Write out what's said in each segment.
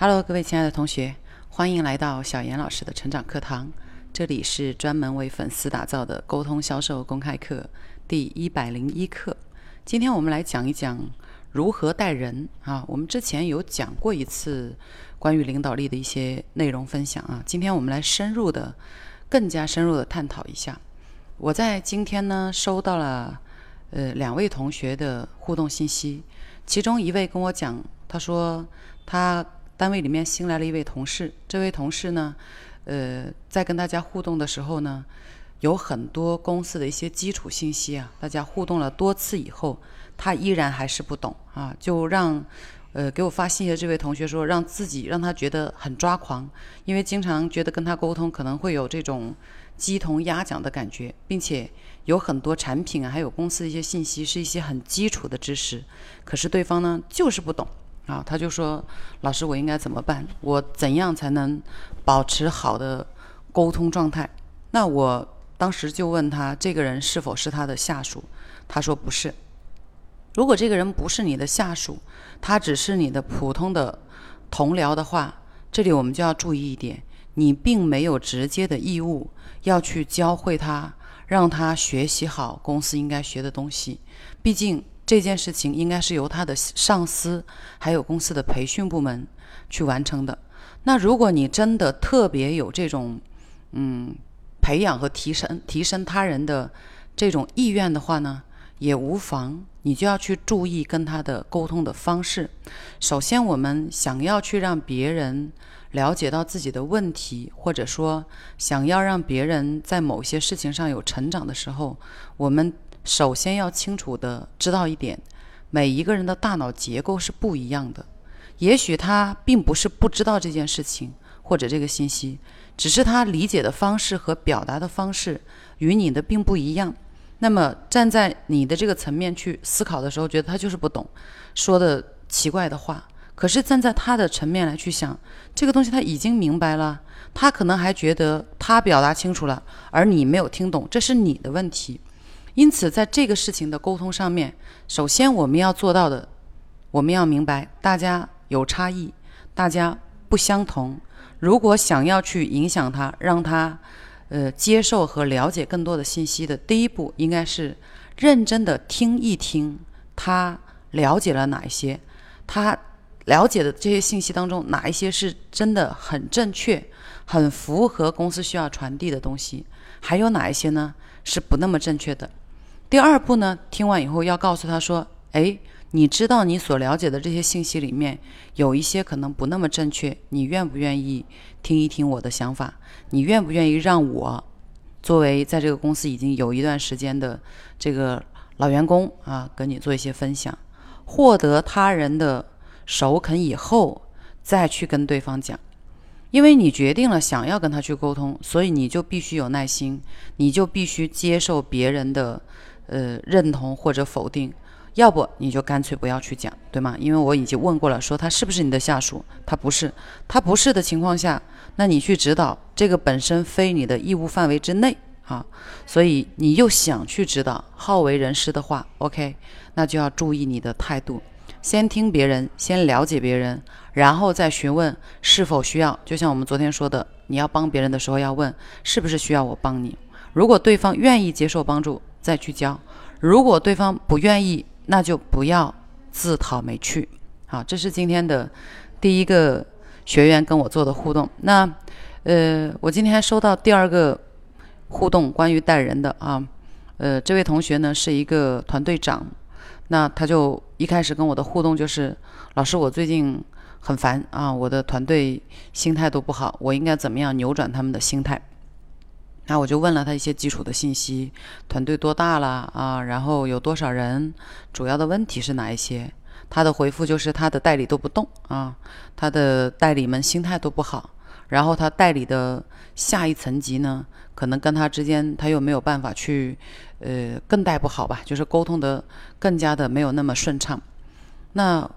Hello，各位亲爱的同学，欢迎来到小严老师的成长课堂。这里是专门为粉丝打造的沟通销售公开课第一百零一课。今天我们来讲一讲如何带人啊。我们之前有讲过一次关于领导力的一些内容分享啊。今天我们来深入的、更加深入的探讨一下。我在今天呢收到了呃两位同学的互动信息，其中一位跟我讲，他说他单位里面新来了一位同事，这位同事呢，呃，在跟大家互动的时候呢，有很多公司的一些基础信息啊，大家互动了多次以后，他依然还是不懂啊，就让呃给我发信息的这位同学说，让自己让他觉得很抓狂，因为经常觉得跟他沟通可能会有这种。鸡同鸭讲的感觉，并且有很多产品啊，还有公司的一些信息，是一些很基础的知识，可是对方呢就是不懂啊，他就说：“老师，我应该怎么办？我怎样才能保持好的沟通状态？”那我当时就问他，这个人是否是他的下属？他说不是。如果这个人不是你的下属，他只是你的普通的同僚的话，这里我们就要注意一点，你并没有直接的义务。要去教会他，让他学习好公司应该学的东西。毕竟这件事情应该是由他的上司还有公司的培训部门去完成的。那如果你真的特别有这种嗯培养和提升提升他人的这种意愿的话呢，也无妨。你就要去注意跟他的沟通的方式。首先，我们想要去让别人。了解到自己的问题，或者说想要让别人在某些事情上有成长的时候，我们首先要清楚的知道一点：每一个人的大脑结构是不一样的。也许他并不是不知道这件事情或者这个信息，只是他理解的方式和表达的方式与你的并不一样。那么站在你的这个层面去思考的时候，觉得他就是不懂，说的奇怪的话。可是站在他的层面来去想，这个东西他已经明白了，他可能还觉得他表达清楚了，而你没有听懂，这是你的问题。因此，在这个事情的沟通上面，首先我们要做到的，我们要明白大家有差异，大家不相同。如果想要去影响他，让他呃接受和了解更多的信息的第一步，应该是认真的听一听他了解了哪一些，他。了解的这些信息当中，哪一些是真的很正确、很符合公司需要传递的东西？还有哪一些呢是不那么正确的？第二步呢，听完以后要告诉他说：“哎，你知道你所了解的这些信息里面有一些可能不那么正确，你愿不愿意听一听我的想法？你愿不愿意让我作为在这个公司已经有一段时间的这个老员工啊，跟你做一些分享，获得他人的。”首肯以后再去跟对方讲，因为你决定了想要跟他去沟通，所以你就必须有耐心，你就必须接受别人的呃认同或者否定，要不你就干脆不要去讲，对吗？因为我已经问过了，说他是不是你的下属，他不是，他不是的情况下，那你去指导这个本身非你的义务范围之内啊，所以你又想去指导好为人师的话，OK，那就要注意你的态度。先听别人，先了解别人，然后再询问是否需要。就像我们昨天说的，你要帮别人的时候，要问是不是需要我帮你。如果对方愿意接受帮助，再去教；如果对方不愿意，那就不要自讨没趣。好，这是今天的第一个学员跟我做的互动。那，呃，我今天收到第二个互动，关于带人的啊。呃，这位同学呢是一个团队长。那他就一开始跟我的互动就是，老师，我最近很烦啊，我的团队心态都不好，我应该怎么样扭转他们的心态？那我就问了他一些基础的信息，团队多大了啊？然后有多少人？主要的问题是哪一些？他的回复就是他的代理都不动啊，他的代理们心态都不好，然后他代理的下一层级呢？可能跟他之间，他又没有办法去，呃，更带不好吧，就是沟通的更加的没有那么顺畅。那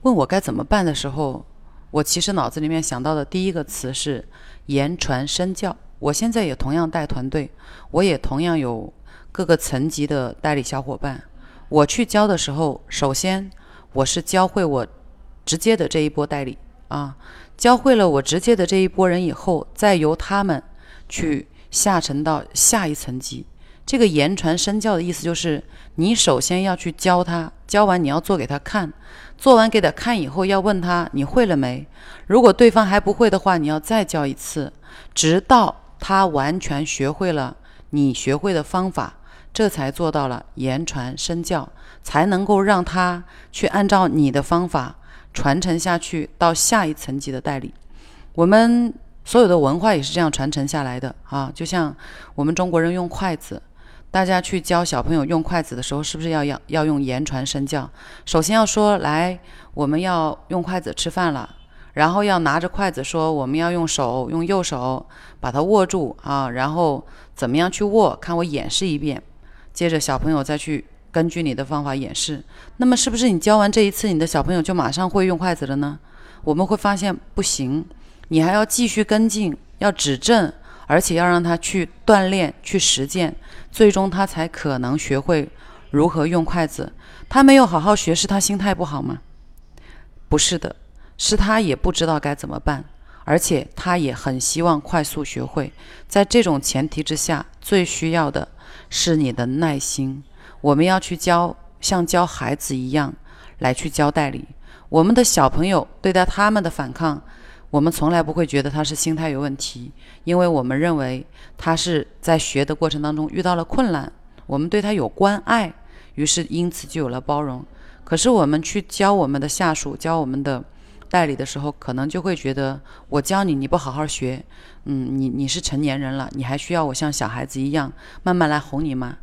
问我该怎么办的时候，我其实脑子里面想到的第一个词是言传身教。我现在也同样带团队，我也同样有各个层级的代理小伙伴。我去教的时候，首先我是教会我直接的这一波代理啊，教会了我直接的这一波人以后，再由他们去下沉到下一层级。这个言传身教的意思就是，你首先要去教他，教完你要做给他看，做完给他看以后，要问他你会了没？如果对方还不会的话，你要再教一次，直到他完全学会了你学会的方法，这才做到了言传身教，才能够让他去按照你的方法传承下去到下一层级的代理。我们所有的文化也是这样传承下来的啊，就像我们中国人用筷子。大家去教小朋友用筷子的时候，是不是要要要用言传身教？首先要说来，我们要用筷子吃饭了，然后要拿着筷子说，我们要用手用右手把它握住啊，然后怎么样去握？看我演示一遍，接着小朋友再去根据你的方法演示。那么是不是你教完这一次，你的小朋友就马上会用筷子了呢？我们会发现不行，你还要继续跟进，要指正。而且要让他去锻炼、去实践，最终他才可能学会如何用筷子。他没有好好学，是他心态不好吗？不是的，是他也不知道该怎么办，而且他也很希望快速学会。在这种前提之下，最需要的是你的耐心。我们要去教，像教孩子一样来去教代理。我们的小朋友对待他们的反抗。我们从来不会觉得他是心态有问题，因为我们认为他是在学的过程当中遇到了困难，我们对他有关爱，于是因此就有了包容。可是我们去教我们的下属、教我们的代理的时候，可能就会觉得我教你，你不好好学，嗯，你你是成年人了，你还需要我像小孩子一样慢慢来哄你吗？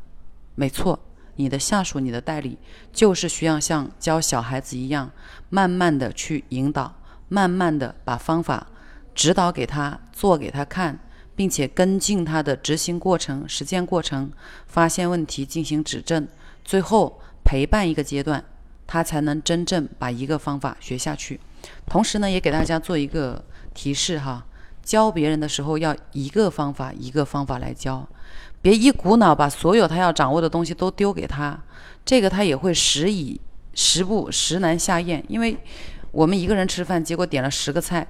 没错，你的下属、你的代理就是需要像教小孩子一样，慢慢的去引导。慢慢的把方法指导给他，做给他看，并且跟进他的执行过程、实践过程，发现问题进行指正，最后陪伴一个阶段，他才能真正把一个方法学下去。同时呢，也给大家做一个提示哈，教别人的时候要一个方法一个方法来教，别一股脑把所有他要掌握的东西都丢给他，这个他也会时以食不食难下咽，因为。我们一个人吃饭，结果点了十个菜，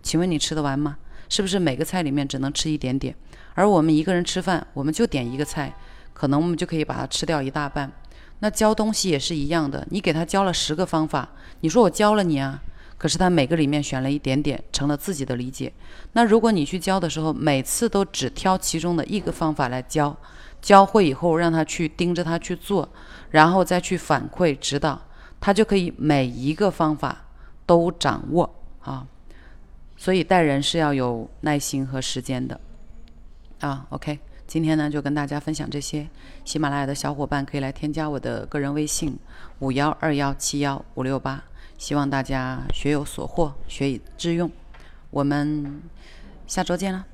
请问你吃得完吗？是不是每个菜里面只能吃一点点？而我们一个人吃饭，我们就点一个菜，可能我们就可以把它吃掉一大半。那教东西也是一样的，你给他教了十个方法，你说我教了你啊，可是他每个里面选了一点点，成了自己的理解。那如果你去教的时候，每次都只挑其中的一个方法来教，教会以后让他去盯着他去做，然后再去反馈指导，他就可以每一个方法。都掌握啊，所以待人是要有耐心和时间的啊。OK，今天呢就跟大家分享这些。喜马拉雅的小伙伴可以来添加我的个人微信五幺二幺七幺五六八，希望大家学有所获，学以致用。我们下周见了。